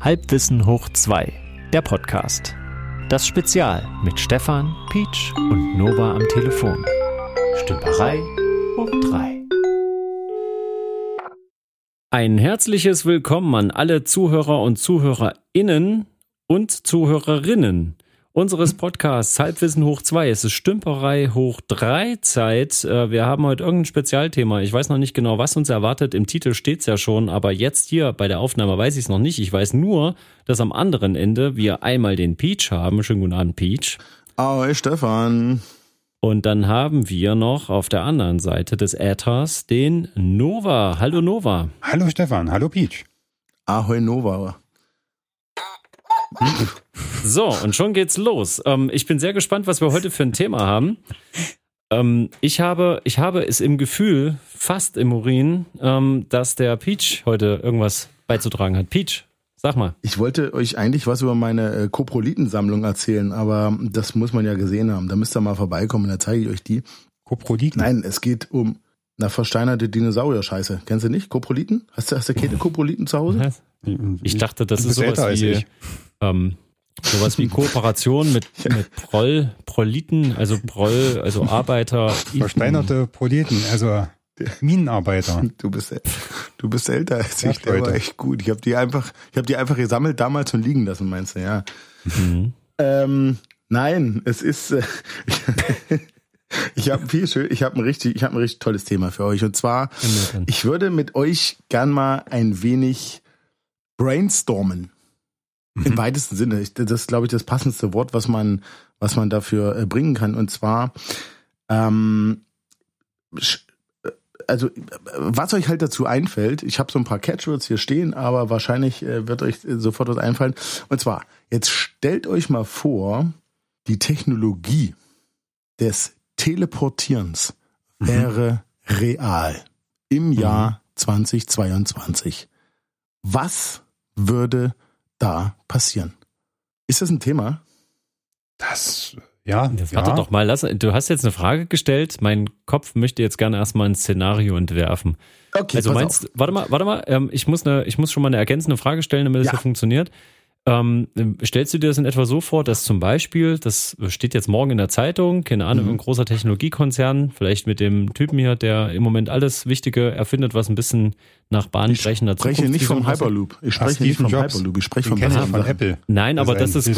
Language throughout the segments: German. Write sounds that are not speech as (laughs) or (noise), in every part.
Halbwissen hoch 2, der Podcast. Das Spezial mit Stefan, Peach und Nova am Telefon. Stümperei hoch 3. Ein herzliches Willkommen an alle Zuhörer und Zuhörerinnen und Zuhörerinnen unseres Podcasts Halbwissen hoch 2. Es ist Stümperei hoch 3 Zeit. Äh, wir haben heute irgendein Spezialthema. Ich weiß noch nicht genau, was uns erwartet. Im Titel steht es ja schon, aber jetzt hier bei der Aufnahme weiß ich es noch nicht. Ich weiß nur, dass am anderen Ende wir einmal den Peach haben. Schönen guten Abend, Peach. Ahoi, Stefan. Und dann haben wir noch auf der anderen Seite des Äthers den Nova. Hallo Nova. Hallo Stefan, hallo Peach. Ahoi, Nova. (laughs) So, und schon geht's los. Ähm, ich bin sehr gespannt, was wir heute für ein Thema haben. Ähm, ich habe, ich habe es im Gefühl, fast im Urin, ähm, dass der Peach heute irgendwas beizutragen hat. Peach, sag mal. Ich wollte euch eigentlich was über meine äh, Koprolitensammlung erzählen, aber das muss man ja gesehen haben. Da müsst ihr mal vorbeikommen, da zeige ich euch die. Koproliten? Nein, es geht um eine versteinerte Dinosaurier-Scheiße. Kennst du nicht? Koproliten? Hast du, hast du keine Koproliten zu Hause? Ich dachte, das ist sowas wie, ich. ähm, sowas wie Kooperation mit, (laughs) mit Proll, Prolliten, also Proll, also Arbeiter. (laughs) Versteinerte Proleten, also Minenarbeiter. Du bist, du bist älter als Ja, ich. Der war Leute. echt gut. Ich habe die einfach, ich habe die einfach gesammelt damals und liegen lassen, meinst du? Ja. Mhm. Ähm, nein, es ist. Äh, (laughs) ich habe viel schön. Ich habe ein richtig, ich habe ein richtig tolles Thema für euch. Und zwar, ich würde mit euch gern mal ein wenig brainstormen. Im weitesten Sinne. Das ist, glaube ich, das passendste Wort, was man, was man dafür äh, bringen kann. Und zwar, ähm, äh, also, was euch halt dazu einfällt, ich habe so ein paar Catchwords hier stehen, aber wahrscheinlich äh, wird euch sofort was einfallen. Und zwar, jetzt stellt euch mal vor, die Technologie des Teleportierens wäre real im Jahr 2022. Was würde da passieren? Ist das ein Thema? Das, ja, ja. warte doch mal, lass, du hast jetzt eine Frage gestellt. Mein Kopf möchte jetzt gerne erstmal ein Szenario entwerfen. Okay, also pass meinst, auf. warte mal, warte mal, ähm, ich muss eine, ich muss schon mal eine ergänzende Frage stellen, damit es Ja. ja funktioniert. Ähm, stellst du dir das in etwa so vor, dass zum Beispiel, das steht jetzt morgen in der Zeitung, keine Ahnung, Mhm. ein großer Technologiekonzern, vielleicht mit dem Typen hier, der im Moment alles Wichtige erfindet, was ein bisschen nach bahnbrechender Ich spreche nicht vom? Hyperloop. Ich spreche nicht vom Jobs. Hyperloop. Ich spreche von. Apple. Nein, aber das ist,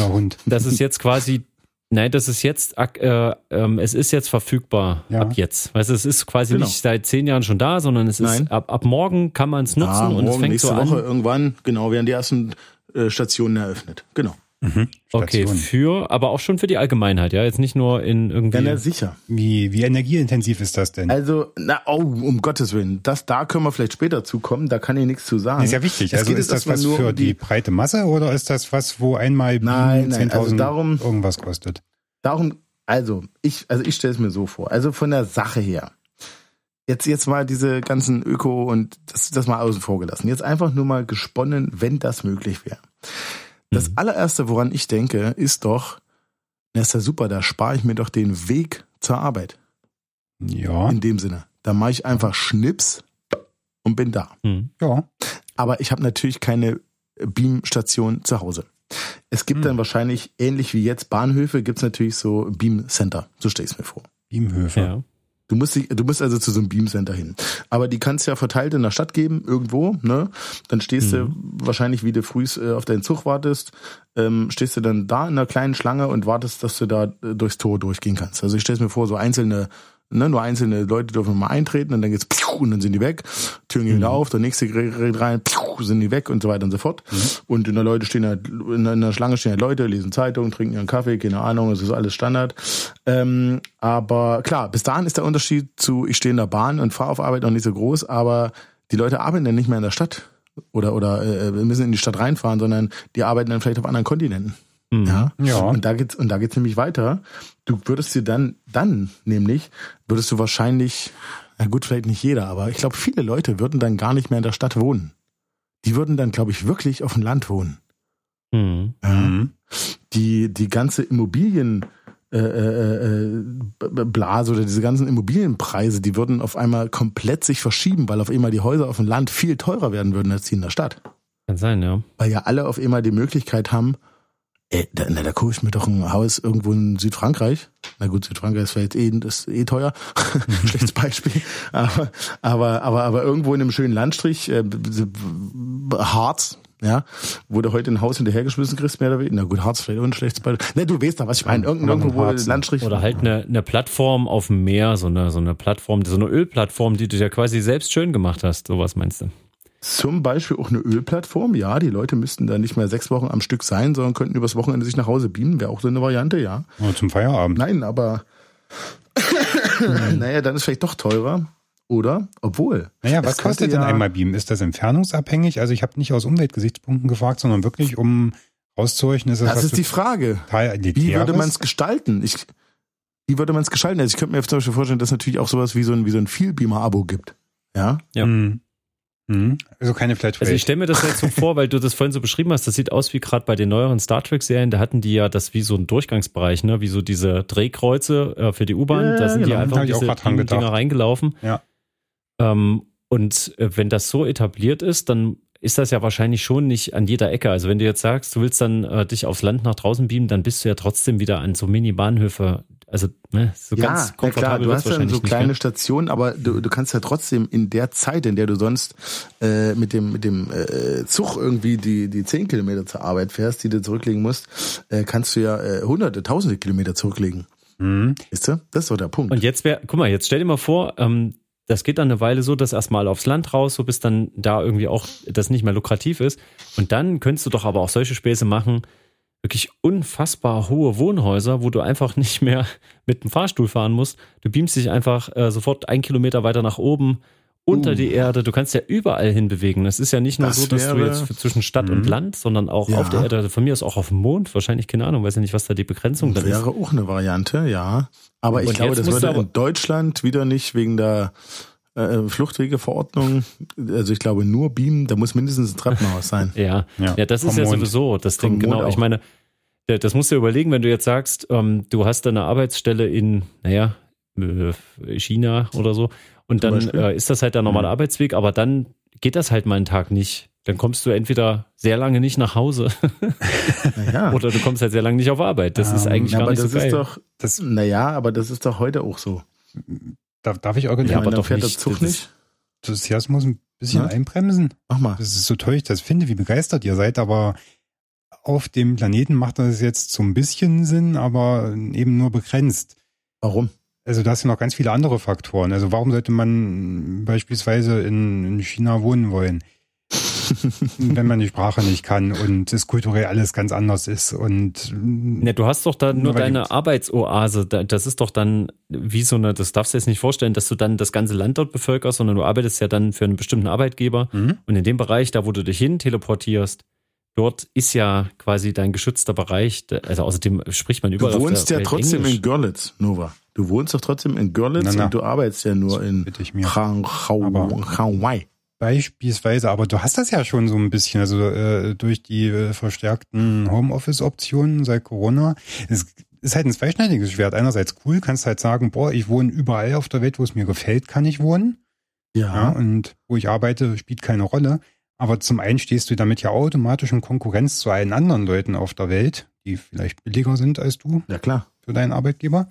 das ist jetzt quasi, nein, das ist jetzt, äh, ähm, es ist jetzt verfügbar Ja. ab jetzt. Weißt du, es ist quasi Genau. nicht seit zehn Jahren schon da, sondern es ist Nein. ab, ab morgen kann man es nutzen Ja, und es fängt nächste so an. Woche irgendwann, genau, werden die ersten Stationen eröffnet. Genau. Okay, Station. für, aber auch schon für die Allgemeinheit, ja, jetzt nicht nur in irgendwie. Ja, na, sicher. Wie, wie energieintensiv ist das denn? Also, na, oh, um Gottes Willen. Das, da können wir vielleicht später zukommen, da kann ich nichts zu sagen. ist ja wichtig. Es Also geht ist das was nur für um die breite Masse oder ist das was, wo einmal Nein, Bienen nein, also 10.000 darum- irgendwas kostet? Darum, also ich, also ich stelle es mir so vor. Also von der Sache her. Jetzt, jetzt mal diese ganzen Öko und das, das mal außen vor gelassen. Jetzt einfach nur mal gesponnen, wenn das möglich wäre. Das Mhm. allererste, woran ich denke, ist doch, na ist ja super, da spare ich mir doch den Weg zur Arbeit. Ja, In dem Sinne. Da mache ich einfach Schnips und bin da. Hm. ja. Aber ich habe natürlich keine Beamstation zu Hause. Es gibt Hm. dann wahrscheinlich, ähnlich wie jetzt Bahnhöfe, gibt's natürlich so Beam Center. So stell ich mir vor. Beamhöfe. Ja. Du musst, dich- du musst also zu so einem Beamcenter hin. Aber die kannst ja verteilt in der Stadt geben, irgendwo, ne? Dann stehst du wahrscheinlich, wie du frühst äh, auf deinen Zug wartest, ähm, stehst du dann da in einer kleinen Schlange und wartest, dass du da äh, durchs Tor durchgehen kannst. Also ich stelle mir vor, so einzelne, ne, nur einzelne Leute dürfen mal eintreten und dann geht's und dann sind die weg. Türen gehen wieder auf, der nächste gerät rein, sind die weg und so weiter und so fort. Und in der Leute stehen halt, in der- Schlange stehen halt Leute, lesen Zeitung, trinken ihren Kaffee, keine Ahnung, es ist alles Standard. Ähm, aber klar, bis dahin ist der Unterschied zu, ich stehe in der Bahn und fahre auf Arbeit noch nicht so groß, aber die Leute arbeiten dann nicht mehr in der Stadt oder oder äh, müssen in die Stadt reinfahren, sondern die arbeiten dann vielleicht auf anderen Kontinenten. Mhm. Ja. Ja. Und da geht's und da geht's nämlich weiter. Du würdest dir dann dann nämlich würdest du wahrscheinlich na gut, vielleicht nicht jeder, aber ich glaube viele Leute würden dann gar nicht mehr in der Stadt wohnen. Die würden dann glaube ich wirklich auf dem Land wohnen. Hm. Mhm. Die die ganze Immobilien äh, äh, äh, B- Blase oder diese ganzen Immobilienpreise, die würden auf einmal komplett sich verschieben, weil auf einmal die Häuser auf dem Land viel teurer werden würden als die in der Stadt. Kann sein, ja. Weil ja alle auf einmal die Möglichkeit haben, ey, da, na, da gucke ich mir doch ein Haus irgendwo in Südfrankreich. Na gut, Südfrankreich ist vielleicht eh, ist eh teuer. (laughs) Schlechtes Beispiel. Aber, aber, aber, aber irgendwo in einem schönen Landstrich, äh, Harz, ja, wo du heute ein Haus hinterhergeschmissen kriegst, mehr oder weniger. Na gut, Harz vielleicht auch ein schlechtes Beispiel. Ne, du weißt doch, was ich meine. Irgend, irgendwo, wo Harz, Landstrich. Oder halt eine, eine Plattform auf dem Meer, so eine, so eine Plattform, so eine Ölplattform, die du ja quasi selbst schön gemacht hast. Sowas meinst du? Zum Beispiel auch eine Ölplattform. Ja, die Leute müssten da nicht mehr sechs Wochen am Stück sein, sondern könnten übers Wochenende sich nach Hause beamen. Wäre auch so eine Variante, ja. Oder zum Feierabend. Nein, aber (coughs) naja, dann ist vielleicht doch teurer. Oder? Obwohl. Naja, was kostet denn ja- einmal Beam? Ist das entfernungsabhängig? Also ich habe nicht aus Umweltgesichtspunkten gefragt, sondern wirklich um rauszuhorchen, ist das, Das ist die Frage. Wie würde man es gestalten? Ich, wie würde man es gestalten? Also ich könnte mir zum Beispiel vorstellen, dass es natürlich auch sowas wie so ein, wie so ein Vielbeamer-Abo gibt. Ja? Ja. Hm. Hm. Also keine Flatrate. Also ich stelle mir das jetzt so vor, weil du das vorhin so beschrieben hast, das sieht aus wie gerade bei den neueren Star Trek-Serien, da hatten die ja das wie so ein Durchgangsbereich, ne? wie so diese Drehkreuze äh, für die U-Bahn, Ja, da sind die genau. einfach ich auch diese Dinger reingelaufen. Ja. Ähm, und äh, wenn das so etabliert ist, dann ist das ja wahrscheinlich schon nicht an jeder Ecke. Also wenn du jetzt sagst, du willst dann äh, dich aufs Land nach draußen beamen, dann bist du ja trotzdem wieder an so Mini-Bahnhöfe. Also ne, so ja, ganz na klar, komfortabel du hast dann so kleine gell? Stationen, aber du, du kannst ja trotzdem in der Zeit, in der du sonst äh, mit dem mit dem äh, Zug irgendwie die die zehn Kilometer zur Arbeit fährst, die du zurücklegen musst, äh, kannst du ja äh, hunderte, tausende Kilometer zurücklegen. Hm. Weißt du? Das ist so der Punkt. Und jetzt wäre, guck mal, jetzt stell dir mal vor, ähm, das geht dann eine Weile so, dass erstmal aufs Land raus, so bis dann da irgendwie auch das nicht mehr lukrativ ist. Und dann könntest du doch aber auch solche Späße machen, wirklich unfassbar hohe Wohnhäuser, wo du einfach nicht mehr mit dem Fahrstuhl fahren musst. Du beamst dich einfach äh, sofort ein Kilometer weiter nach oben, unter Uh. die Erde. Du kannst ja überall hinbewegen. Es ist ja nicht nur Das so, dass du wäre- jetzt für- zwischen Stadt und Mhm. Land, sondern auch Ja. auf der Erde, von mir aus auch auf dem Mond, wahrscheinlich, keine Ahnung, weiß ja nicht, was da die Begrenzung dann ist. Wäre auch eine Variante, ja. Aber ich Und glaube, jetzt das du würde in Deutschland wieder nicht wegen der äh, Fluchtwegeverordnung, also ich glaube nur Beamen, da muss mindestens ein Treppenhaus sein. (laughs) Ja, ja, Ja, das ist vom ja Mond. sowieso das Vom Ding, genau. Mond Ich auch. meine, da- das musst du dir überlegen, wenn du jetzt sagst, ähm, du hast eine Arbeitsstelle in, naja, äh, China oder so, und Zum dann äh, ist das halt der normale Mhm. Arbeitsweg, aber dann geht das halt mal einen Tag nicht. Dann kommst du entweder sehr lange nicht nach Hause Naja. (laughs) oder du kommst halt sehr lange nicht auf Arbeit. Das ist Ähm, eigentlich Ja, gar aber nicht das so geil. ist doch, Das, naja, aber das ist doch heute auch so. Darf, darf ich Ja, organisieren? aber meine, dann doch fährt nicht. der Zug Das- nicht. Enthusiasmus ein bisschen Ja? einbremsen? Mach mal. Das ist so toll, ich das finde, wie begeistert ihr seid, aber auf dem Planeten macht das jetzt so ein bisschen Sinn, aber eben nur begrenzt. Warum? Also da sind noch ganz viele andere Faktoren. Also warum sollte man beispielsweise in, in China wohnen wollen, (laughs) wenn man die Sprache nicht kann und es kulturell alles ganz anders ist und Ne, du hast doch dann nur deine Arbeitsoase. Da- Das ist doch dann wie so eine, das darfst du jetzt nicht vorstellen, dass du dann das ganze Land dort bevölkerst, sondern du arbeitest ja dann für einen bestimmten Arbeitgeber. Mhm. Und in dem Bereich, da wo du dich hin teleportierst, dort ist ja quasi dein geschützter Bereich. Da- Also außerdem spricht man Du überall. auf wohnst der ja Welt trotzdem Englisch. in Görlitz, Nova. Du wohnst doch trotzdem in Görlitz Na, na. und du arbeitest ja nur in bitte Beispielsweise, aber du hast das ja schon so ein bisschen, also äh, durch die äh, verstärkten Homeoffice-Optionen seit Corona. Es ist halt ein zweischneidiges Schwert. Einerseits cool, kannst halt sagen, boah, ich wohne überall auf der Welt, wo es mir gefällt, kann ich wohnen. Ja, Ja. und wo ich arbeite, spielt keine Rolle. Aber zum einen stehst du damit ja automatisch in Konkurrenz zu allen anderen Leuten auf der Welt, die vielleicht billiger sind als du Ja, klar. für deinen Arbeitgeber.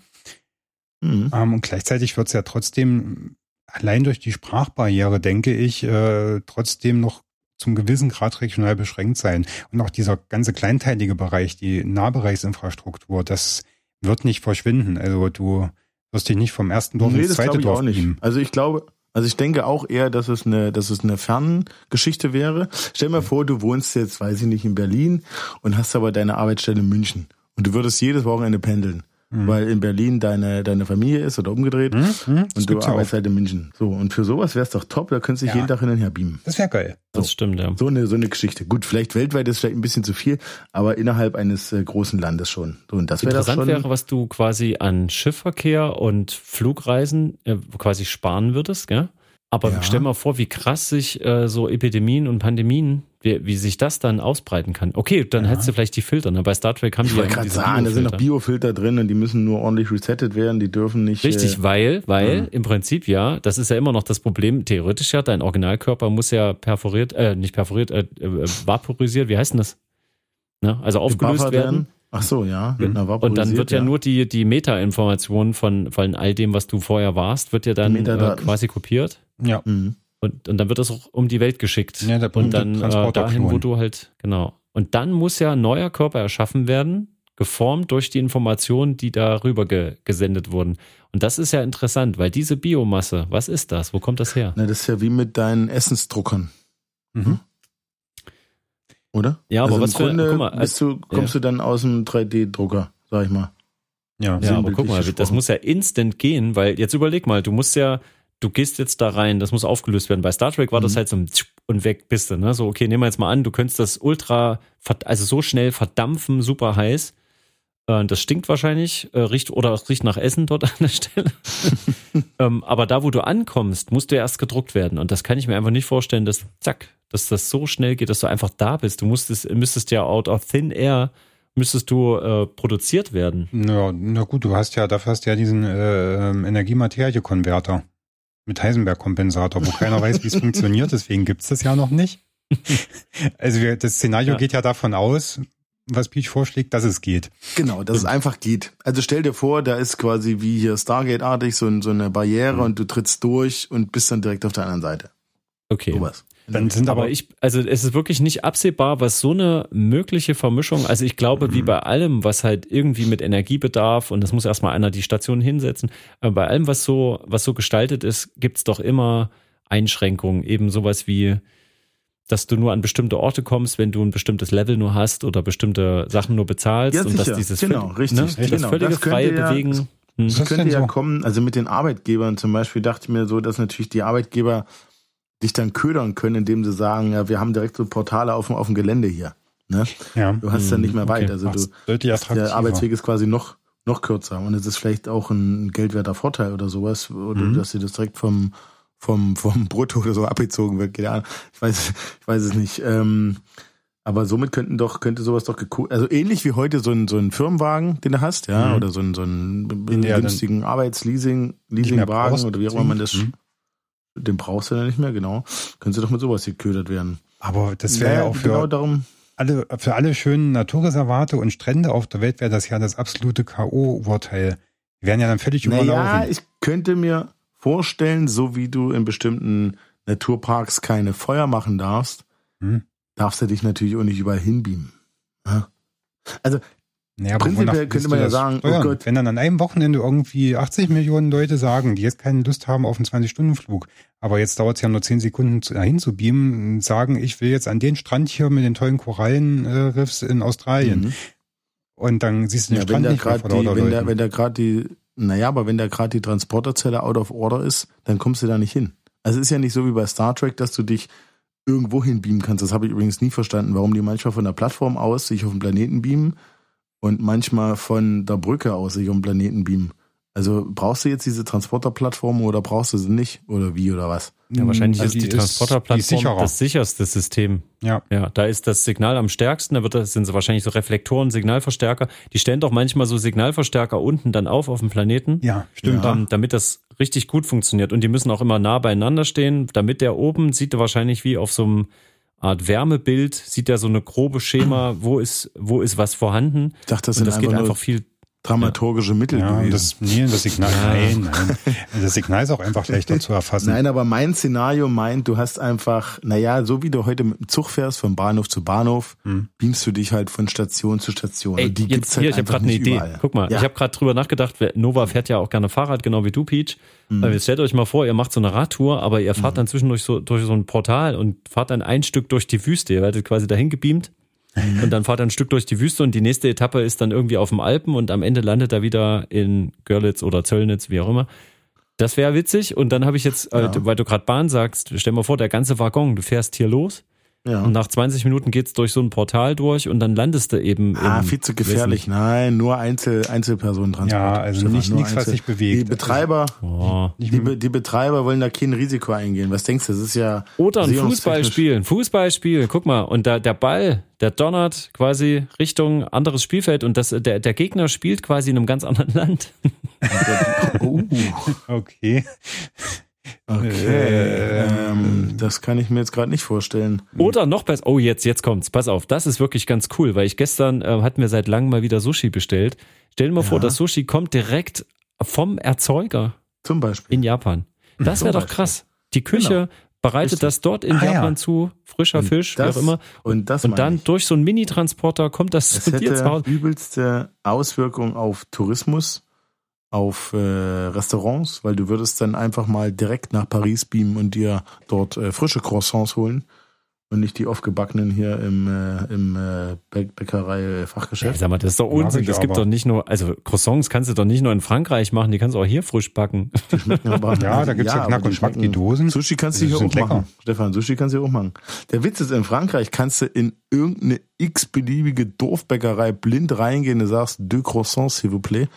Mhm. Ähm, und gleichzeitig wird es ja trotzdem, allein durch die Sprachbarriere, denke ich, äh, trotzdem noch zum gewissen Grad regional beschränkt sein. Und auch dieser ganze kleinteilige Bereich, die Nahbereichsinfrastruktur, das wird nicht verschwinden. Also du wirst dich nicht vom ersten Dorf nee, ins zweite Dorf auch nicht. Also ich glaube, also ich denke auch eher, dass es eine, dass es eine Ferngeschichte wäre. Stell dir mal vor, du wohnst jetzt, weiß ich nicht, in Berlin und hast aber deine Arbeitsstelle in München. Und du würdest jedes Wochenende pendeln. Mhm. Weil in Berlin deine, deine Familie ist oder umgedreht. Hm? Hm? Das Und du gibt's ja arbeitest auch. halt in München. So, und für sowas wär's doch top, da könntest du dich Ja. jeden Tag hin und her beamen. Das wäre geil. Das stimmt, ja. So eine, so eine Geschichte. Gut, vielleicht weltweit ist vielleicht ein bisschen zu viel, aber innerhalb eines äh, großen Landes schon. So, und das wäre das Interessant schon. wäre, was du quasi an Schiffverkehr und Flugreisen äh, quasi sparen würdest, gell? Aber Ja. stell mal vor, wie krass sich äh, so Epidemien und Pandemien wie, wie sich das dann ausbreiten kann. Okay, dann ja. hättest du vielleicht die Filter. Ne? Bei Star Trek haben ich die ja gerade sagen, da sind noch Biofilter drin und die müssen nur ordentlich resettet werden. Die dürfen nicht. Richtig, äh, weil, weil mhm. im Prinzip ja, das ist ja immer noch das Problem. Theoretisch ja, dein Originalkörper muss ja perforiert, äh, nicht perforiert, äh, äh vaporisiert. Wie heißt denn das? Ne? Also aufgelöst werden. Ach so, ja. Mhm. Und dann wird ja, ja, nur die, die Meta-Information von, von all dem, was du vorher warst, wird ja dann äh, quasi kopiert. Ja. Mhm. Und, und dann wird das auch um die Welt geschickt. Ja, der und dann äh, dahin, wo du halt, genau. Und dann muss ja ein neuer Körper erschaffen werden, geformt durch die Informationen, die darüber ge gesendet wurden. Und das ist ja interessant, weil diese Biomasse, was ist das? Wo kommt das her? Na, das ist ja wie mit deinen Essensdruckern. Mhm. Hm? Oder? Ja, aber also was im Grunde für, mal, bist du, kommst ja. du dann aus dem 3D-Drucker, sag ich mal. Ja, ja aber guck mal, gesprochen. das muss ja instant gehen, weil jetzt überleg mal, du musst ja, du gehst jetzt da rein, das muss aufgelöst werden. Bei Star Trek war mhm. das halt so ein und weg bist du, ne? So, okay, nehmen wir jetzt mal an, du könntest das ultra, also so schnell verdampfen, super heiß. Äh, das stinkt wahrscheinlich, äh, riecht oder riecht nach Essen dort (laughs) an der Stelle. (laughs) ähm, aber da, wo du ankommst, musst du erst gedruckt werden. Und das kann ich mir einfach nicht vorstellen, dass zack, dass das so schnell geht, dass du einfach da bist. Du musstest, müsstest ja out of thin air müsstest du äh, produziert werden. Ja, na gut, du hast ja, dafür hast du ja diesen äh, ähm, Energiematerie-Konverter mit Heisenberg-Kompensator, wo keiner weiß, wie es (laughs) funktioniert, deswegen gibt's das ja noch nicht. Also wir, das Szenario ja. geht ja davon aus, was Peach vorschlägt, dass es geht. Genau, dass es einfach geht. Also stell dir vor, da ist quasi wie hier Stargate-artig so, so eine Barriere mhm. und du trittst durch und bist dann direkt auf der anderen Seite. Okay. Sowas. Dann sind aber, aber ich, also es ist wirklich nicht absehbar, was so eine mögliche Vermischung, also ich glaube, mhm. wie bei allem, was halt irgendwie mit Energiebedarf und das muss erstmal einer die Station hinsetzen, aber bei allem, was so, was so gestaltet ist, gibt's doch immer Einschränkungen, eben sowas wie, dass du nur an bestimmte Orte kommst, wenn du ein bestimmtes Level nur hast oder bestimmte Sachen nur bezahlst ja, und dass dieses genau, richtig, ne, das genau. völlige das freie ja, Bewegen. Das, hm. das könnte ja so? kommen, also mit den Arbeitgebern zum Beispiel dachte ich mir so, dass natürlich die Arbeitgeber dich dann ködern können, indem sie sagen, ja, wir haben direkt so Portale auf, auf dem Gelände hier. Ne? Ja. Du hast dann nicht mehr weit. Okay. Also du, der Arbeitsweg ist quasi noch, noch kürzer. Und es ist vielleicht auch ein geldwerter Vorteil oder sowas, oder mhm. dass sie das direkt vom, vom, vom Brutto oder so abgezogen wird. Keine Ahnung. Ich weiß, ich weiß es nicht. Ähm, aber somit könnten doch, könnte sowas doch also ähnlich wie heute so ein, so ein Firmenwagen, den du hast, ja, mhm. oder so ein, so einen günstigen Arbeitsleasing, Leasingwagen oder wie auch immer man das, mhm. Den brauchst du dann nicht mehr, genau. Könnte doch mit sowas geködert werden. Aber das wäre ja, auch für, genau darum, alle, für alle schönen Naturreservate und Strände auf der Welt wäre das ja das absolute K.O.-Urteil. Die wären ja dann völlig naja, überlaufen. Ja, ich könnte mir vorstellen, so wie du in bestimmten Naturparks keine Feuer machen darfst, hm. darfst du dich natürlich auch nicht überall hinbeamen. Ja? Also naja, prinzipiell könnte man ja sagen, oh Gott. wenn dann an einem Wochenende irgendwie 80 Millionen Leute sagen, die jetzt keine Lust haben auf einen 20-Stunden-Flug, aber jetzt dauert es ja nur 10 Sekunden dahin zu beamen, sagen, ich will jetzt an den Strand hier mit den tollen Korallenriffs in Australien. Mhm. Und dann siehst du den ja, Strand nicht mehr vor die, wenn, der, wenn da gerade die naja, aber wenn da gerade die Transporterzelle out of order ist, dann kommst du da nicht hin. Also es ist ja nicht so wie bei Star Trek, dass du dich irgendwo hin beamen kannst. Das habe ich übrigens nie verstanden, warum die manchmal von der Plattform aus sich auf den Planeten beamen und manchmal von der Brücke aus sich den Planeten beamen. Also brauchst du jetzt diese Transporterplattform oder brauchst du sie nicht? Oder wie oder was? Ja, wahrscheinlich also ist die, die Transporterplattform das sicherste System. Ja. Ja, da ist das Signal am stärksten, da wird das, sind so wahrscheinlich so Reflektoren, Signalverstärker. Die stellen doch manchmal so Signalverstärker unten dann auf auf dem Planeten. Ja, stimmt. Ähm, damit das richtig gut funktioniert. Und die müssen auch immer nah beieinander stehen, damit der oben sieht er wahrscheinlich wie auf so einem Art Wärmebild, sieht er so eine grobe Schema, wo ist, wo ist was vorhanden. Ich dachte, das, und das geht einfach viel dramaturgische Mittel ja, gewesen. Das, nee, das Signal, nein, nein. Das Signal ist auch einfach leichter zu erfassen. Nein, aber mein Szenario meint, du hast einfach, naja, so wie du heute mit dem Zug fährst, von Bahnhof zu Bahnhof, hm. beamst du dich halt von Station zu Station. Ey, die jetzt, gibt's halt hier, ich habe gerade eine Idee. Überall. Guck mal, ja. ich habe gerade drüber nachgedacht, Nova fährt ja auch gerne Fahrrad, genau wie du, Peach. Mhm. Jetzt stellt euch mal vor, ihr macht so eine Radtour, aber ihr fahrt mhm. dann zwischendurch so durch so ein Portal und fahrt dann ein Stück durch die Wüste. Ihr werdet quasi dahin gebeamt und dann fahrt er ein Stück durch die Wüste und die nächste Etappe ist dann irgendwie auf dem Alpen und am Ende landet er wieder in Görlitz oder Zöllnitz, wie auch immer. Das wäre witzig. Und dann habe ich jetzt, äh, ja. weil du gerade Bahn sagst, stell mal vor, der ganze Waggon, du fährst hier los, Ja. Und nach 20 Minuten geht's durch so ein Portal durch und dann landest du eben. Ah, viel zu gefährlich. Nein, nur Einzel, Einzelpersonen dran. Ja, also Stefan, nicht nichts, was sich bewegt. Die Betreiber, oh. die, die, Betreiber wollen da kein Risiko eingehen. Was denkst du? Das ist ja. Oder ein Fußballspiel. Ein Fußballspiel. Guck mal. Und da, der Ball, der donnert quasi Richtung anderes Spielfeld und das, der, der Gegner spielt quasi in einem ganz anderen (laughs) Land. oh. Okay. Okay, ähm, das kann ich mir jetzt gerade nicht vorstellen. Oder noch besser. Oh, jetzt, jetzt kommt's. Pass auf, das ist wirklich ganz cool, weil ich gestern äh, hatten wir seit langem mal wieder Sushi bestellt. Stell dir mal ja. vor, das Sushi kommt direkt vom Erzeuger. Zum Beispiel. In Japan. Das wäre doch krass. Die Küche genau. bereitet Richtig. das dort in ah, Japan ja. zu, frischer und Fisch, das, wie auch immer. Und, das und dann ich. durch so einen Mini-Transporter kommt das, das zu dir zu Hause. übelste Auswirkung auf Tourismus auf äh, Restaurants, weil du würdest dann einfach mal direkt nach Paris beamen und dir dort äh, frische Croissants holen und nicht die aufgebackenen hier im, äh, im äh, Bäckerei-Fachgeschäft. Ja, sag mal, das ist doch Unsinn. Das gibt doch nicht nur, also Croissants kannst du doch nicht nur in Frankreich machen, die kannst du auch hier frisch backen. (laughs) Aber, (laughs) ja, da gibt's ja, ja Knack und Schmack, die Dosen. Sushi kannst du hier auch lecker. machen. Stefan, Sushi kannst du hier auch machen. Der Witz ist, in Frankreich kannst du in irgendeine x-beliebige Dorfbäckerei blind reingehen, du sagst, deux croissants, s'il vous plaît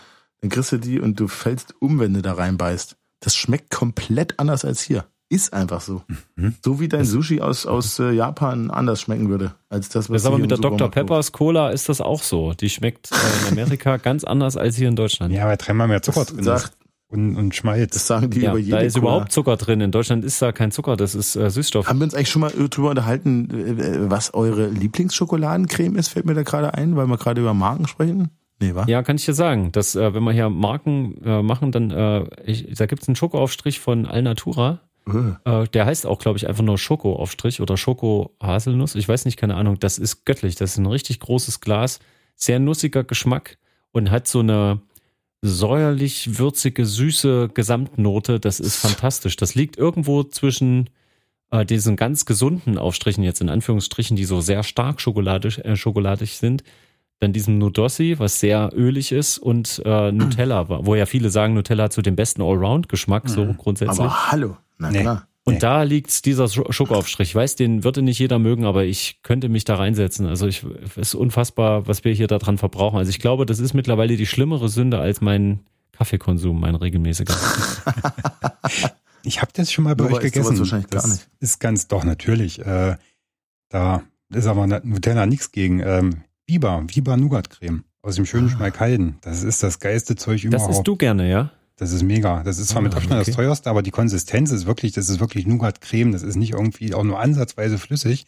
dann kriegst du die und du fällst um, wenn du da reinbeißt. Das schmeckt komplett anders als hier. Ist einfach so. Mhm. So wie dein Sushi aus, aus äh, Japan anders schmecken würde, als das, was das aber mit der Dr. Peppers Cola ist das auch so. Die schmeckt äh, in Amerika (laughs) ganz anders als hier in Deutschland. Ja, weil dreimal mehr Zucker drin sagt, ist. Und, und Schmalz. Das sagen die ja, über jede Da ist Cola. überhaupt Zucker drin. In Deutschland ist da kein Zucker, das ist äh, Süßstoff. Haben wir uns eigentlich schon mal drüber unterhalten, äh, was eure Lieblingsschokoladencreme ist? Fällt mir da gerade ein, weil wir gerade über Marken sprechen. Nee, wa? Ja, kann ich dir sagen. Dass, äh, wenn wir hier Marken äh, machen, dann äh, ich, da gibt's einen Schokoaufstrich von Alnatura. Uh. der heißt auch, glaube ich, einfach nur Schokoaufstrich oder Schoko-Haselnuss. Ich weiß nicht, keine Ahnung. Das ist göttlich. Das ist ein richtig großes Glas. Sehr nussiger Geschmack und hat so eine säuerlich würzige, süße Gesamtnote. Das ist fantastisch. Das liegt irgendwo zwischen äh, diesen ganz gesunden Aufstrichen jetzt in Anführungsstrichen, die so sehr stark schokoladig, äh, schokoladig sind dann diesem Nudossi, was sehr ölig ist, und äh, Nutella, wo ja viele sagen, Nutella hat so den besten Allround-Geschmack, so mhm. grundsätzlich. Aber hallo, na nee. klar. Und nee. da liegt dieser Schokoaufstrich. Ich weiß, den würde nicht jeder mögen, aber ich könnte mich da reinsetzen. Also ich, es ist unfassbar, was wir hier daran verbrauchen. Also ich glaube, das ist mittlerweile die schlimmere Sünde als mein Kaffeekonsum, mein regelmäßiger. (laughs) ich habe das schon mal bei Nur euch gegessen. Wahrscheinlich das gar nicht. ist ganz doch natürlich. Äh, da ist aber Nutella nichts gegen. Ähm, Biber, Biber Nougat-Creme aus dem schönen ah. Schmalkalden. Das ist das geilste Zeug überhaupt. Das isst du gerne, ja? Das ist mega. Das ist zwar ah, mit Abstand okay. das teuerste, aber die Konsistenz ist wirklich, das ist wirklich Nougat-Creme. Das ist nicht irgendwie auch nur ansatzweise flüssig.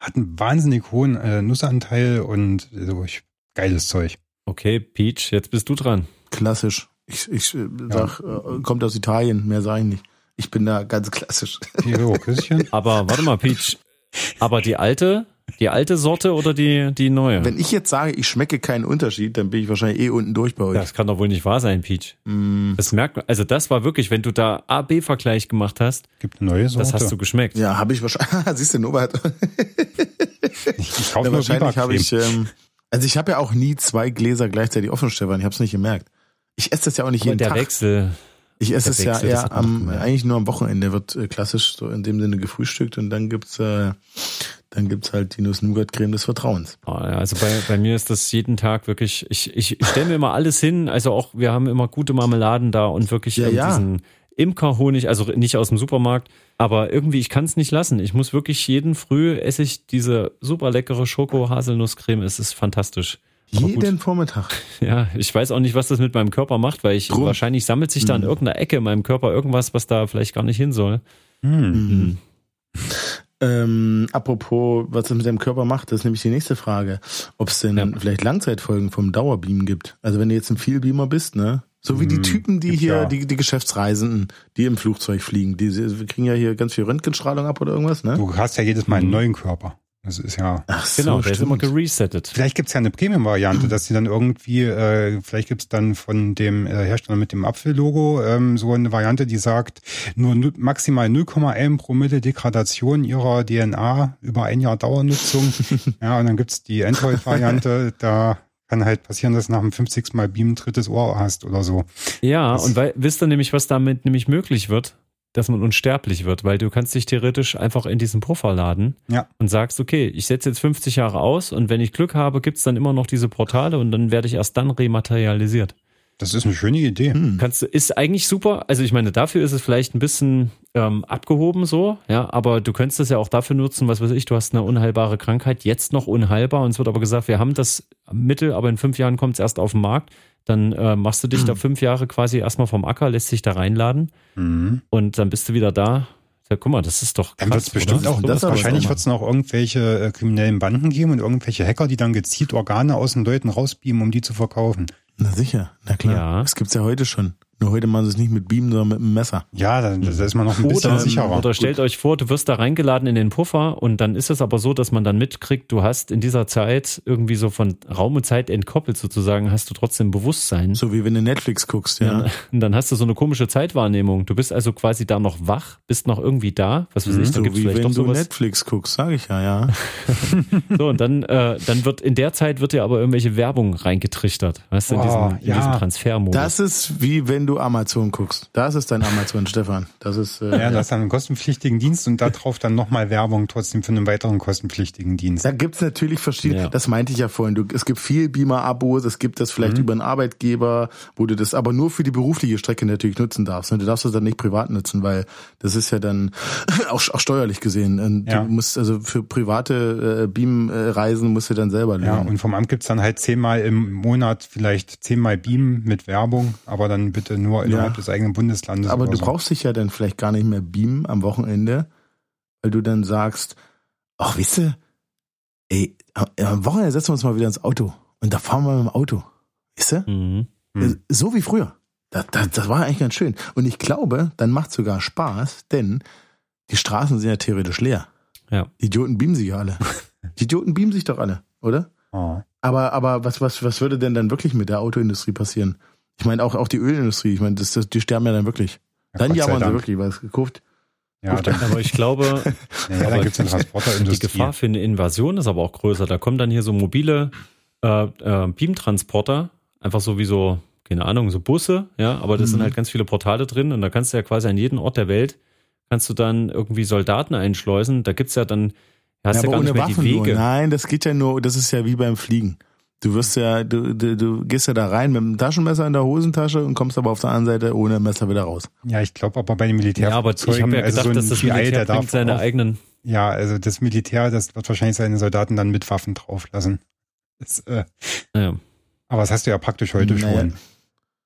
Hat einen wahnsinnig hohen äh, Nussanteil und so ich, geiles Zeug. Okay, Peach, jetzt bist du dran. Klassisch. Ich, ich äh, sag, ja. äh, kommt aus Italien, mehr sage ich nicht. Ich bin da ganz klassisch. Jo, Küsschen. aber warte mal, Peach. Aber die alte, die alte Sorte oder die, die neue? Wenn ich jetzt sage, ich schmecke keinen Unterschied, dann bin ich wahrscheinlich eh unten durch bei euch. Das kann doch wohl nicht wahr sein, Peach. Mm. Das merkt man. Also das war wirklich, wenn du da A-B-Vergleich gemacht hast. Gibt eine neue Sorte. Das hast du geschmeckt. Ja, habe ich wahrscheinlich. (laughs) Siehst du, Norbert. ich, (laughs) ich kaufe ja, wahrscheinlich habe ich. Ähm, also ich habe ja auch nie zwei Gläser gleichzeitig offen, Stefan. Ich habe es nicht gemerkt. Ich esse das ja auch nicht jeden der Tag. Der Wechsel. Ich esse es ja eher am, eigentlich nur am Wochenende wird äh, klassisch so in dem Sinne gefrühstückt und dann gibt's äh, dann gibt's halt die Nuss-Nougat-Creme des Vertrauens. Ja, also bei, bei mir ist das jeden Tag wirklich, ich, ich stelle mir immer alles hin, also auch, wir haben immer gute Marmeladen da und wirklich ja, ja. diesen Imkerhonig, also nicht aus dem Supermarkt, aber irgendwie, ich kann es nicht lassen. Ich muss wirklich jeden Früh esse ich diese super leckere Schoko-Haselnusscreme, es ist fantastisch. Jeden Vormittag. (laughs) Ja, ich weiß auch nicht, was das mit meinem Körper macht, weil ich Drum. wahrscheinlich sammelt sich da in mhm. irgendeiner Ecke in meinem Körper irgendwas, was da vielleicht gar nicht hin soll. Hm. Mhm. Ähm, apropos, was das mit deinem Körper macht, das ist nämlich die nächste Frage. Ob es denn ja. vielleicht Langzeitfolgen vom Dauerbeamen gibt. Also wenn du jetzt ein Vielbeamer bist, ne? So wie die hm, Typen, die hier, ja. die, die Geschäftsreisenden, die im Flugzeug fliegen, die, die kriegen ja hier ganz viel Röntgenstrahlung ab oder irgendwas, ne? Du hast ja jedes Mal einen neuen Körper. Das ist ja. Ach so, genau, der ist immer geresettet. Vielleicht gibt's ja eine Premium-Variante, dass sie dann irgendwie, äh, vielleicht gibt's dann von dem äh, Hersteller mit dem Apfellogo ähm, so eine Variante, die sagt, nur maximal 0,1 Promille Degradation ihrer DNA über ein Jahr Dauernutzung. (laughs) ja, und dann gibt's die Android-Variante, da kann halt passieren, dass du nach dem 50. Mal Beam ein drittes Ohr hast oder so. Ja, das und weil, wisst ihr nämlich, was damit nämlich möglich wird? Dass man unsterblich wird, weil du kannst dich theoretisch einfach in diesen Puffer laden Ja. und sagst, okay, ich setze jetzt 50 Jahre aus und wenn ich Glück habe, gibt's dann immer noch diese Portale und dann werde ich erst dann rematerialisiert. Das ist eine schöne Idee. Hm. Kannst du, ist eigentlich super. Also ich meine, dafür ist es vielleicht ein bisschen ähm, abgehoben so, ja, aber du könntest es ja auch dafür nutzen, was weiß ich, du hast eine unheilbare Krankheit, jetzt noch unheilbar und es wird aber gesagt, wir haben das Mittel, aber in fünf Jahren kommt es erst auf den Markt. Dann äh, machst du dich da fünf Jahre quasi erstmal vom Acker, lässt dich da reinladen Mhm. und dann bist du wieder da. Ja, guck mal, das ist doch Dann wird es krass, bestimmt oder? auch, Das wahrscheinlich wird es noch irgendwelche äh, kriminellen Banden geben und irgendwelche Hacker, die dann gezielt Organe aus den Leuten rausbeamen, um die zu verkaufen. Na sicher, na klar. Ja. Das gibt's ja heute schon. Nur heute machen sie es nicht mit Beamen, sondern mit einem Messer. Ja, da, da ist man noch ein bisschen Oder, sicherer. oder stellt euch vor, du wirst da reingeladen in den Puffer und dann ist es aber so, dass man dann mitkriegt, du hast in dieser Zeit irgendwie so von Raum und Zeit entkoppelt sozusagen, hast du trotzdem Bewusstsein. So wie wenn du Netflix guckst, ja. Ja. Und dann hast du so eine komische Zeitwahrnehmung. Du bist also quasi da noch wach, bist noch irgendwie da. Was weiß ich, da So gibt's wie vielleicht wenn doch du sowas. Netflix guckst, sage ich ja, ja. (laughs) So, und dann, äh, dann wird in der Zeit wird dir aber irgendwelche Werbung reingetrichtert. Weißt du, in Oh, diesem, in ja. diesem Transfermodus. Das ist wie wenn du Amazon guckst. Das ist dein Amazon, (laughs) Stefan. Das ist äh, Ja, du hast dann einen kostenpflichtigen Dienst und darauf dann nochmal Werbung trotzdem für einen weiteren kostenpflichtigen Dienst. Da gibt's natürlich verschiedene, Ja. das meinte ich ja vorhin, du, es gibt viel Beamer-Abos, es gibt das Mhm. vielleicht über einen Arbeitgeber, wo du das aber nur für die berufliche Strecke natürlich nutzen darfst. Und du darfst es dann nicht privat nutzen, weil das ist ja dann (clears throat) auch, auch steuerlich gesehen. Und Ja. Du musst also für private äh, Beam-Reisen musst du dann selber Ja, lernen. und vom Amt gibt's dann halt zehnmal im Monat vielleicht zehnmal Beam mit Werbung, aber dann bitte nur innerhalb Ja. des eigenen Bundeslandes. aber du so. brauchst dich ja dann vielleicht gar nicht mehr beamen am Wochenende, weil du dann sagst, ach, wisst ihr, ey, am Wochenende setzen wir uns mal wieder ins Auto und da fahren wir mit dem Auto. Wisst ihr? Mhm. Hm. So wie früher. Das, das, das war eigentlich ganz schön. Und ich glaube, dann macht sogar Spaß, denn die Straßen sind ja theoretisch leer. Ja. Die Idioten beamen sich ja alle. (laughs) Die Idioten beamen sich doch alle, oder? Ah. Aber, aber was, was, was würde denn dann wirklich mit der Autoindustrie passieren? Ich meine, auch, auch die Ölindustrie, ich meine, das, das, die sterben ja dann wirklich. Ja, dann jammern sie wirklich, weil es gekauft. Ja, dann, Aber ich glaube, (laughs) ja, dann aber gibt's eine die Transporterindustrie. Gefahr für eine Invasion ist aber auch größer. Da kommen dann hier so mobile äh, äh, Beamtransporter, einfach so wie so, keine Ahnung, so Busse, ja, aber das Mhm. sind halt ganz viele Portale drin und da kannst du ja quasi an jeden Ort der Welt, kannst du dann irgendwie Soldaten einschleusen. Da gibt's ja dann, hast ja, aber gar nicht ohne mehr die Waffen Wege. nur. Nein, das geht ja nur, das ist ja wie beim Fliegen. Du wirst ja, du, du, du gehst ja da rein mit einem Taschenmesser in der Hosentasche und kommst aber auf der anderen Seite ohne Messer wieder raus. Ja, ich glaube aber bei den Ja, aber ich habe ja also gedacht, so ein dass das Militär der bringt seine auch, eigenen. Ja, also das Militär, das wird wahrscheinlich seine Soldaten dann mit Waffen drauflassen. Das, äh, Ja. aber das hast du ja praktisch heute Naja. schon.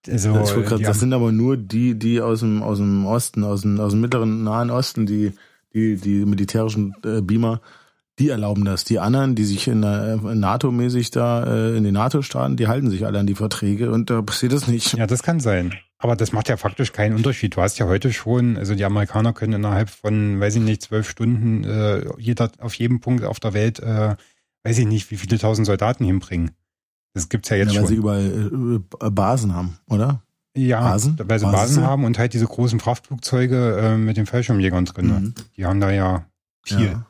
Also, das, grad, das sind aber nur die, die aus dem, aus dem Osten, aus dem, aus dem mittleren Nahen Osten, die, die, die militärischen äh, Beamer, die erlauben das. Die anderen, die sich in der äh, NATO-mäßig da, äh, in den NATO-Staaten, die halten sich alle an die Verträge und da passiert das nicht. Ja, das kann sein. Aber das macht ja faktisch keinen Unterschied. Du hast ja heute schon, also die Amerikaner können innerhalb von, weiß ich nicht, zwölf Stunden äh, jeder auf jedem Punkt auf der Welt, äh, weiß ich nicht, wie viele tausend Soldaten hinbringen. Das gibt's ja jetzt Ja, weil sie schon. überall äh, Basen haben, oder? Ja, Basen? weil sie Basen? Basen haben und halt diese großen Frachtflugzeuge äh, mit den Fallschirmjägern drin. Mhm. Die haben da ja viel, Ja.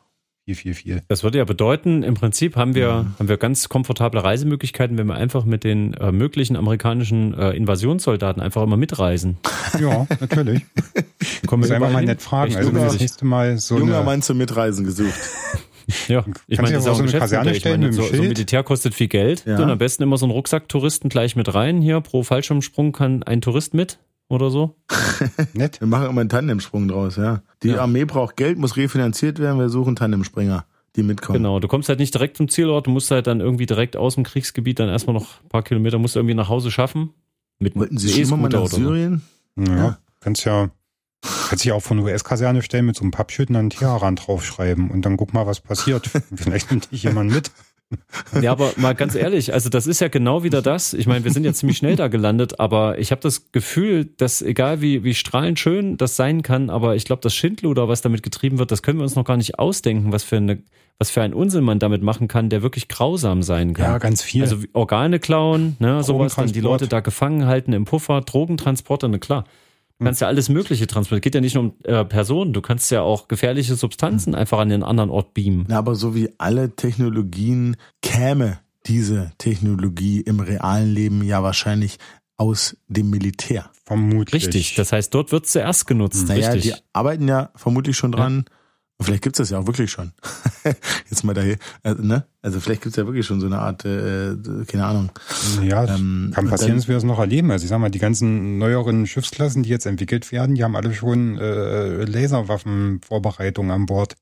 Viel, viel, viel. Das würde ja bedeuten, im Prinzip haben wir, Mhm. haben wir ganz komfortable Reisemöglichkeiten, wenn wir einfach mit den äh, möglichen amerikanischen äh, Invasionssoldaten einfach immer mitreisen. Ja, natürlich. (laughs) Kommen wir einfach mal hin. nett fragen. Echt Also wenn das Mal so Junger eine, Mann zum Mitreisen gesucht. Ja, ich Kannst meine, das ist ja auch so ein eine Kaserne. Ich stellen meine, mit so, so? Militär kostet viel Geld. Ja. Und am besten immer so einen Rucksacktouristen gleich mit rein. Hier, pro Fallschirmsprung kann ein Tourist mit oder so. (laughs) nett. Wir machen immer einen Tandemsprung draus, ja. Die Ja. Armee braucht Geld, muss refinanziert werden, wir suchen Tandemspringer, die mitkommen. Genau, du kommst halt nicht direkt zum Zielort, du musst halt dann irgendwie direkt aus dem Kriegsgebiet dann erstmal noch ein paar Kilometer musst du irgendwie nach Hause schaffen. Mit einem Wollten Sie schon mal nach oder so. Syrien? Ja, Ja. kannst ja, kannst dich auch von US-Kaserne stellen mit so einem Pappschild und dann Teheran draufschreiben und dann guck mal, was passiert. (laughs) Vielleicht nimmt dich jemand mit. Ja, aber mal ganz ehrlich, also das ist ja genau wieder das. Ich meine, wir sind jetzt ziemlich schnell da gelandet, aber ich habe das Gefühl, dass egal wie, wie strahlend schön das sein kann, aber ich glaube, das Schindluder, was damit getrieben wird, das können wir uns noch gar nicht ausdenken, was für eine, was für ein Unsinn man damit machen kann, der wirklich grausam sein kann. Ja, ganz viel. Also Organe klauen, ne, sowas, dann die. Leute da gefangen halten im Puffer, Drogentransporte, ne klar. Du kannst ja alles Mögliche transportieren. Geht ja nicht nur um äh, Personen, du kannst ja auch gefährliche Substanzen einfach an den anderen Ort beamen. Na, aber so wie alle Technologien käme diese Technologie im realen Leben ja wahrscheinlich aus dem Militär. Vermutlich. Richtig, das heißt, dort wird zuerst genutzt. Naja, Richtig. die arbeiten ja vermutlich schon dran. Und vielleicht gibt's das ja auch wirklich schon. (laughs) Jetzt mal daher, also, ne? Also vielleicht gibt's ja wirklich schon so eine Art, äh, keine Ahnung. Ja, Ähm, kann passieren, dann- dass wir das noch erleben. Also ich sag mal, die ganzen neueren Schiffsklassen, die jetzt entwickelt werden, die haben alle schon äh, Laserwaffenvorbereitungen an Bord.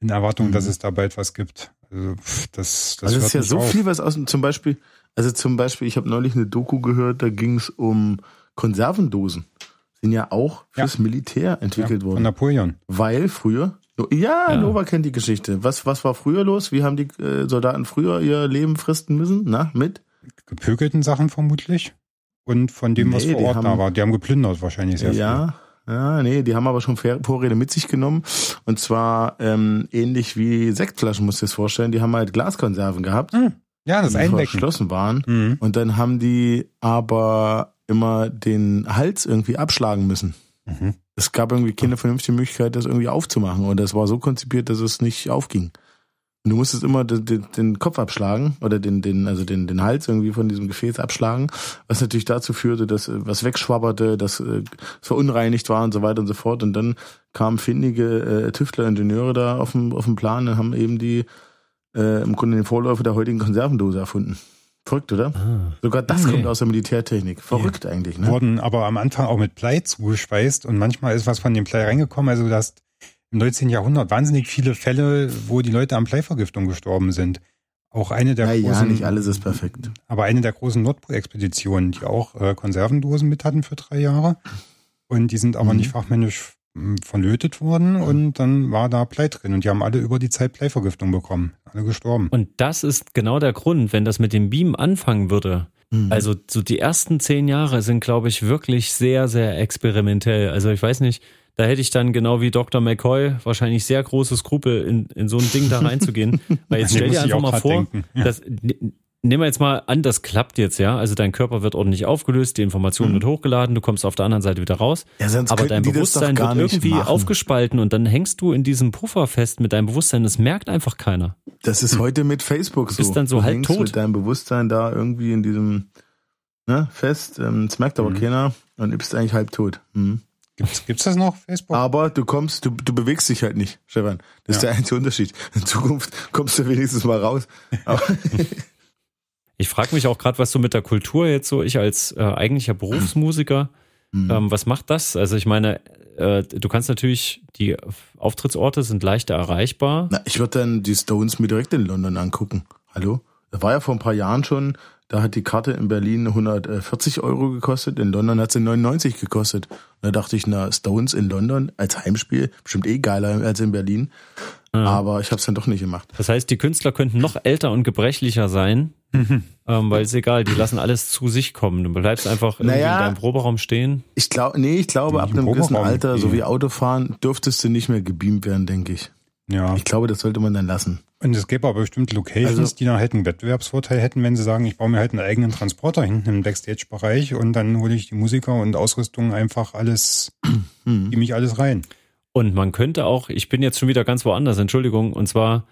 In Erwartung, Mhm. dass es da bald was gibt. Also pff, das, das also es ist ja so auf. viel, was aus dem, zum Beispiel, also zum Beispiel, ich habe neulich eine Doku gehört, da ging's um Konservendosen. Sind ja auch fürs Militär entwickelt ja, worden. Von Napoleon. Weil früher, ja, Ja. Nova kennt die Geschichte. Was, was war früher los? Wie haben die äh, Soldaten früher ihr Leben fristen müssen? Na, mit? Gepökelten Sachen vermutlich. Und von dem, was Nee, vor die Ort da haben- war. Die haben geplündert wahrscheinlich sehr viel. ja, ja, nee, die haben aber schon Vor- Vorräte mit sich genommen. Und zwar ähm, ähnlich wie Sektflaschen, musst du dir das vorstellen. Die haben halt Glaskonserven gehabt, Ja, das die Einwecken. verschlossen waren. Mhm. Und dann haben die aber immer den Hals irgendwie abschlagen müssen. Mhm. Es gab irgendwie keine vernünftige Möglichkeit, das irgendwie aufzumachen. Und das war so konzipiert, dass es nicht aufging. Und du musstest immer den, den, den Kopf abschlagen oder den, den, also den, den Hals irgendwie von diesem Gefäß abschlagen, was natürlich dazu führte, dass äh, was wegschwabberte, dass äh, es verunreinigt war und so weiter und so fort. Und dann kamen findige äh, Tüftler, Ingenieure da auf dem, auf dem Plan und haben eben die äh, im Grunde den Vorläufer der heutigen Konservendose erfunden. Verrückt, oder? Ah. Sogar das Okay. kommt aus der Militärtechnik. Verrückt eigentlich, ne? Wurden aber am Anfang auch mit Blei zugespeist und manchmal ist was von dem Blei reingekommen. Also du hast im 19. Jahrhundert wahnsinnig viele Fälle, wo die Leute an Bleivergiftung gestorben sind. Auch eine der Ja, ja, großen, nicht alles ist perfekt. aber eine der großen Nordpol-Expeditionen, die auch äh, Konservendosen mit hatten für drei Jahre. Und die sind aber Mhm. nicht fachmännisch mh, verlötet worden und dann war da Blei drin und die haben alle über die Zeit Bleivergiftung bekommen. Alle gestorben. Und das ist genau der Grund, wenn das mit dem Beam anfangen würde. Mhm. Also so die ersten zehn Jahre sind, glaube ich, wirklich sehr, sehr experimentell. Also ich weiß nicht, da hätte ich dann genau wie Dr. McCoy wahrscheinlich sehr große Skrupel, in, in so ein Ding da reinzugehen. (laughs) Weil jetzt stell dir einfach mal vor. Ja. dass, nehmen wir jetzt mal an, das klappt jetzt, ja. Also dein Körper wird ordentlich aufgelöst, die Information Mhm. wird hochgeladen, du kommst auf der anderen Seite wieder raus. Ja, sonst Aber dein die das doch Bewusstsein gar wird irgendwie machen. aufgespalten und dann hängst du in diesem Puffer fest mit deinem Bewusstsein. Das merkt einfach keiner. Das ist heute mit Facebook so. Bist dann so du halb tot. mit deinem Bewusstsein da irgendwie in diesem ne, fest. Ähm, Das merkt aber Mhm. keiner und du bist eigentlich halb tot. Mhm. Gibt's, gibt's das noch, Facebook? Aber du kommst, du, du bewegst dich halt nicht, Stefan. Das ist Ja. der einzige Unterschied. In Zukunft kommst du wenigstens mal raus. (laughs) (laughs) Ich frage mich auch gerade, was so mit der Kultur jetzt so, ich als äh, eigentlicher Berufsmusiker, Mhm. ähm, was macht das? Also ich meine, äh, du kannst natürlich, die Auftrittsorte sind leichter erreichbar. Na, ich würde dann die Stones mir direkt in London angucken. Hallo? Das war ja vor ein paar Jahren schon, da hat die Karte in Berlin 140 Euro gekostet, in London hat sie 99 gekostet. Da dachte ich, na, Stones in London als Heimspiel, bestimmt eh geiler als in Berlin. Aber ich habe es dann doch nicht gemacht. Das heißt, die Künstler könnten noch älter und gebrechlicher sein, Mhm. ähm, weil es egal, die lassen alles zu sich kommen. Du bleibst einfach irgendwie Naja. in deinem Proberaum stehen. Ich glaube, nee, ich glaube, ab einem gewissen Alter, so wie Autofahren, dürftest du nicht mehr gebeamt werden, denke ich. ja. Ich glaube, das sollte man dann lassen. Und es gäbe aber bestimmt Locations, Also- die dann halt einen Wettbewerbsvorteil hätten, wenn sie sagen, ich baue mir halt einen eigenen Transporter hinten im Backstage-Bereich und dann hole ich die Musiker und Ausrüstung einfach alles, (clears throat) Hm. gebe mich alles rein. Und man könnte auch, ich bin jetzt schon wieder ganz woanders, Entschuldigung, und zwar,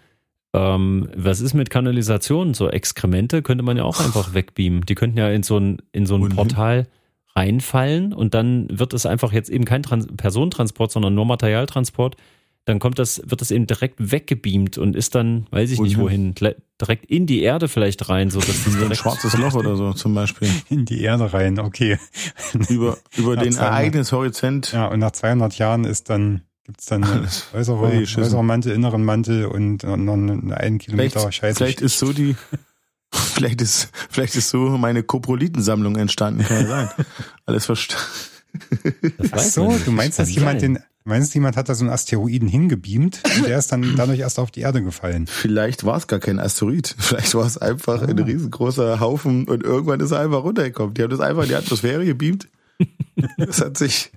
ähm, was ist mit Kanalisation? So Exkremente könnte man ja auch einfach wegbeamen. Die könnten ja in so ein, in so ein? Portal reinfallen und dann wird es einfach jetzt eben kein Trans Personentransport, sondern nur Materialtransport. Dann kommt das, wird das eben direkt weggebeamt und ist dann, weiß ich nicht Wohin? direkt in die Erde vielleicht rein, so dass das ein schwarzes Loch oder so zum Beispiel. (laughs) In die Erde rein, okay. Über, über Ja, den. Ereignishorizont. Ja, und nach 200 Jahren ist dann, gibt's dann Alles äußere, äußerer Mantel, inneren Mantel und noch einen einen Kilometer Vielleicht, Scheiße. vielleicht ist so die, (laughs) vielleicht ist, vielleicht ist so meine Koprolitensammlung entstanden, kann ja sein. (laughs) Alles verstanden. Ach so, du meinst, dass jemand sein. den, meinst jemand hat da so einen Asteroiden hingebeamt und der ist dann (laughs) dadurch erst auf die Erde gefallen. Vielleicht war es gar kein Asteroid. Vielleicht war es einfach ein riesengroßer Haufen und irgendwann ist er einfach runtergekommen. Die haben das einfach in die Atmosphäre gebeamt. Das hat sich,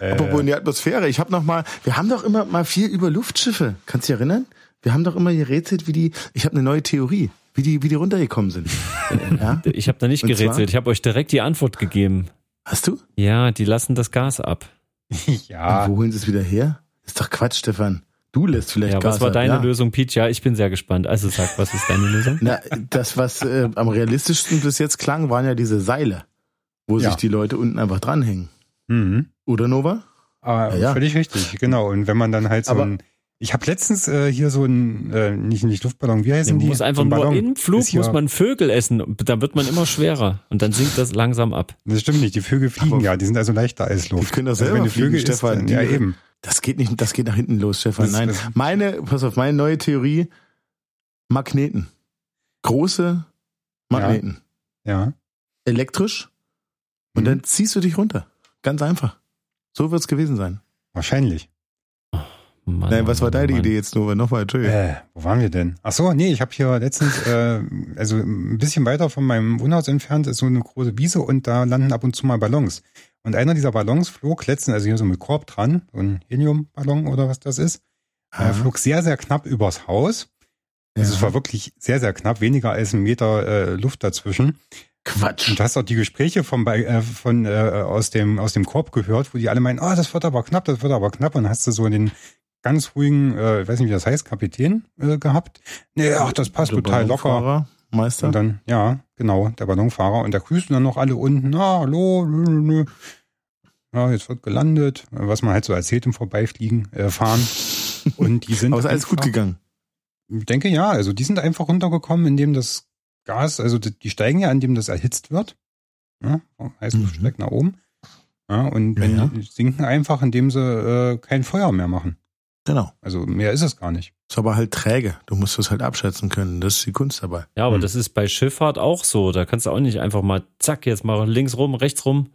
apropos in die Atmosphäre, ich habe noch mal, wir haben doch immer mal viel über Luftschiffe. Kannst du dich erinnern? Wir haben doch immer gerätselt, wie die, ich habe eine neue Theorie, wie die, wie die runtergekommen sind. (laughs) Ja? Ich habe da nicht Und zwar? gerätselt, ich habe euch direkt die Antwort gegeben. Hast du? Ja, die lassen das Gas ab. (laughs) ja, Und wo holen sie es wieder her? ist doch Quatsch, Stefan. Du lässt vielleicht ja, Gas was war deine ja. Lösung, Peach? Ja, ich bin sehr gespannt. Also sag, was ist deine Lösung? (laughs) Na, das, was äh, am realistischsten bis jetzt klang, waren ja diese Seile, wo Ja. sich die Leute unten einfach dranhängen. Mhm. Oder Nova? Ah, Ja, ja. Völlig richtig, genau. Und wenn man dann halt so Aber- ein, ich habe letztens äh, hier so ein, äh, nicht, nicht Luftballon, wie heißen Man die? muss einfach so ein nur im Flug muss man Vögel essen. Da wird man immer schwerer und dann sinkt das langsam ab. Das stimmt nicht, die Vögel fliegen Aber- ja, die sind also leichter als Luft. Die können doch also selber wenn fliegen, Vögel isst, Stefan. dann- Die- ja, eben. Das geht nicht, das geht nach hinten los, Stefan. Das- Nein. das- Meine, pass auf, meine neue Theorie, Magneten. Große Magneten. Ja. Elektrisch. Und Mhm. dann ziehst du dich runter. Ganz einfach. So wird's gewesen sein. Wahrscheinlich. Mann, Nein, was war Mann, deine Mann. Idee jetzt nur? Nochmal, Entschuldigung. Äh, wo waren wir denn? Ach so, nee, ich habe hier letztens, äh, also ein bisschen weiter von meinem Wohnhaus entfernt ist so eine große Wiese und da landen ab und zu mal Ballons. Und einer dieser Ballons flog letztens, also hier so mit Korb dran, so ein Heliumballon oder was das ist, Ah. äh, flog sehr, sehr knapp übers Haus. Also es war wirklich sehr, sehr knapp, weniger als ein Meter äh, Luft dazwischen. Quatsch. Und du hast auch die Gespräche bei, äh, von äh, aus dem aus dem Korb gehört, wo die alle meinen, oh, das wird aber knapp, das wird aber knapp. Und hast du so den ganz ruhigen, äh, ich weiß nicht, wie das heißt, Kapitän äh, gehabt. Nee, ach, das passt Der total locker. Ballonfahrer, Meister. Und dann, ja, genau, der Ballonfahrer. Und da grüßen dann noch alle unten, ah, hallo, nö, nö, nö. Ja, jetzt wird gelandet, was man halt so erzählt im Vorbeifliegen, äh, fahren. (laughs) Und die sind. Aber ist alles gut gegangen. ich denke ja, also die sind einfach runtergekommen, indem das Gas, also die steigen ja, indem das erhitzt wird. Ja, heißt, Mhm. Luft steigt nach oben. Ja, und Ja, wenn ja. die sinken einfach, indem sie äh, kein Feuer mehr machen. Genau. Also mehr ist es gar nicht. Ist aber halt träge. Du musst das halt abschätzen können. Das ist die Kunst dabei. Ja, aber Hm. das ist bei Schifffahrt auch so. Da kannst du auch nicht einfach mal zack, jetzt mal links rum, rechts rum.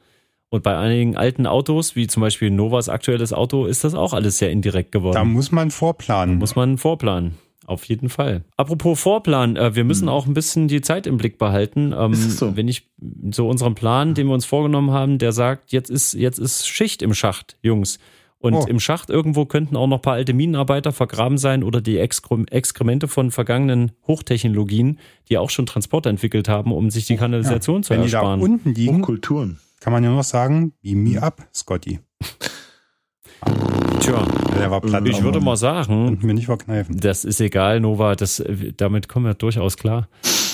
Und bei einigen alten Autos, wie zum Beispiel Novas aktuelles Auto, ist das auch alles sehr indirekt geworden. Da muss man vorplanen. muss man vorplanen. Auf jeden Fall. Apropos Vorplan, äh, wir müssen auch ein bisschen die Zeit im Blick behalten. Ähm, Hm. So? Wenn ich so unseren Plan, den wir uns vorgenommen haben, der sagt, jetzt ist, jetzt ist Schicht im Schacht, Jungs. Und Oh. im Schacht irgendwo könnten auch noch ein paar alte Minenarbeiter vergraben sein oder die Exkre- Exkremente von vergangenen Hochtechnologien, die auch schon Transporter entwickelt haben, um sich die Kanalisation zu Wenn die da ersparen. unten liegen, Kulturen. kann man ja noch sagen, beam me up, Scotty. (laughs) Tja, Der war platt. ich würde mal sagen, wir nicht verkneifen. Das ist egal, Nova, das, damit kommen wir durchaus klar.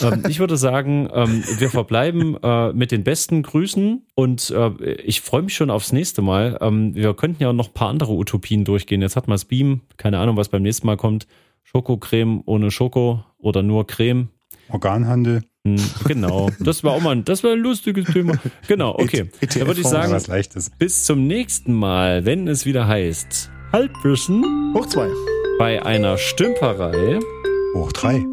ähm, ich würde sagen, ähm, wir verbleiben äh, mit den besten Grüßen und äh, ich freue mich schon aufs nächste Mal. Ähm, wir könnten ja noch ein paar andere Utopien durchgehen. Jetzt hat man das Beam, keine Ahnung, was beim nächsten Mal kommt. Schokocreme ohne Schoko oder nur Creme. Organhandel. Hm, genau, das war auch mal ein, das war ein lustiges Thema. Genau, okay. Et- Da würde ich sagen, was leichtes. bis zum nächsten Mal, wenn es wieder heißt Halbwissen Hoch zwei. bei einer Stümperei. Hoch drei.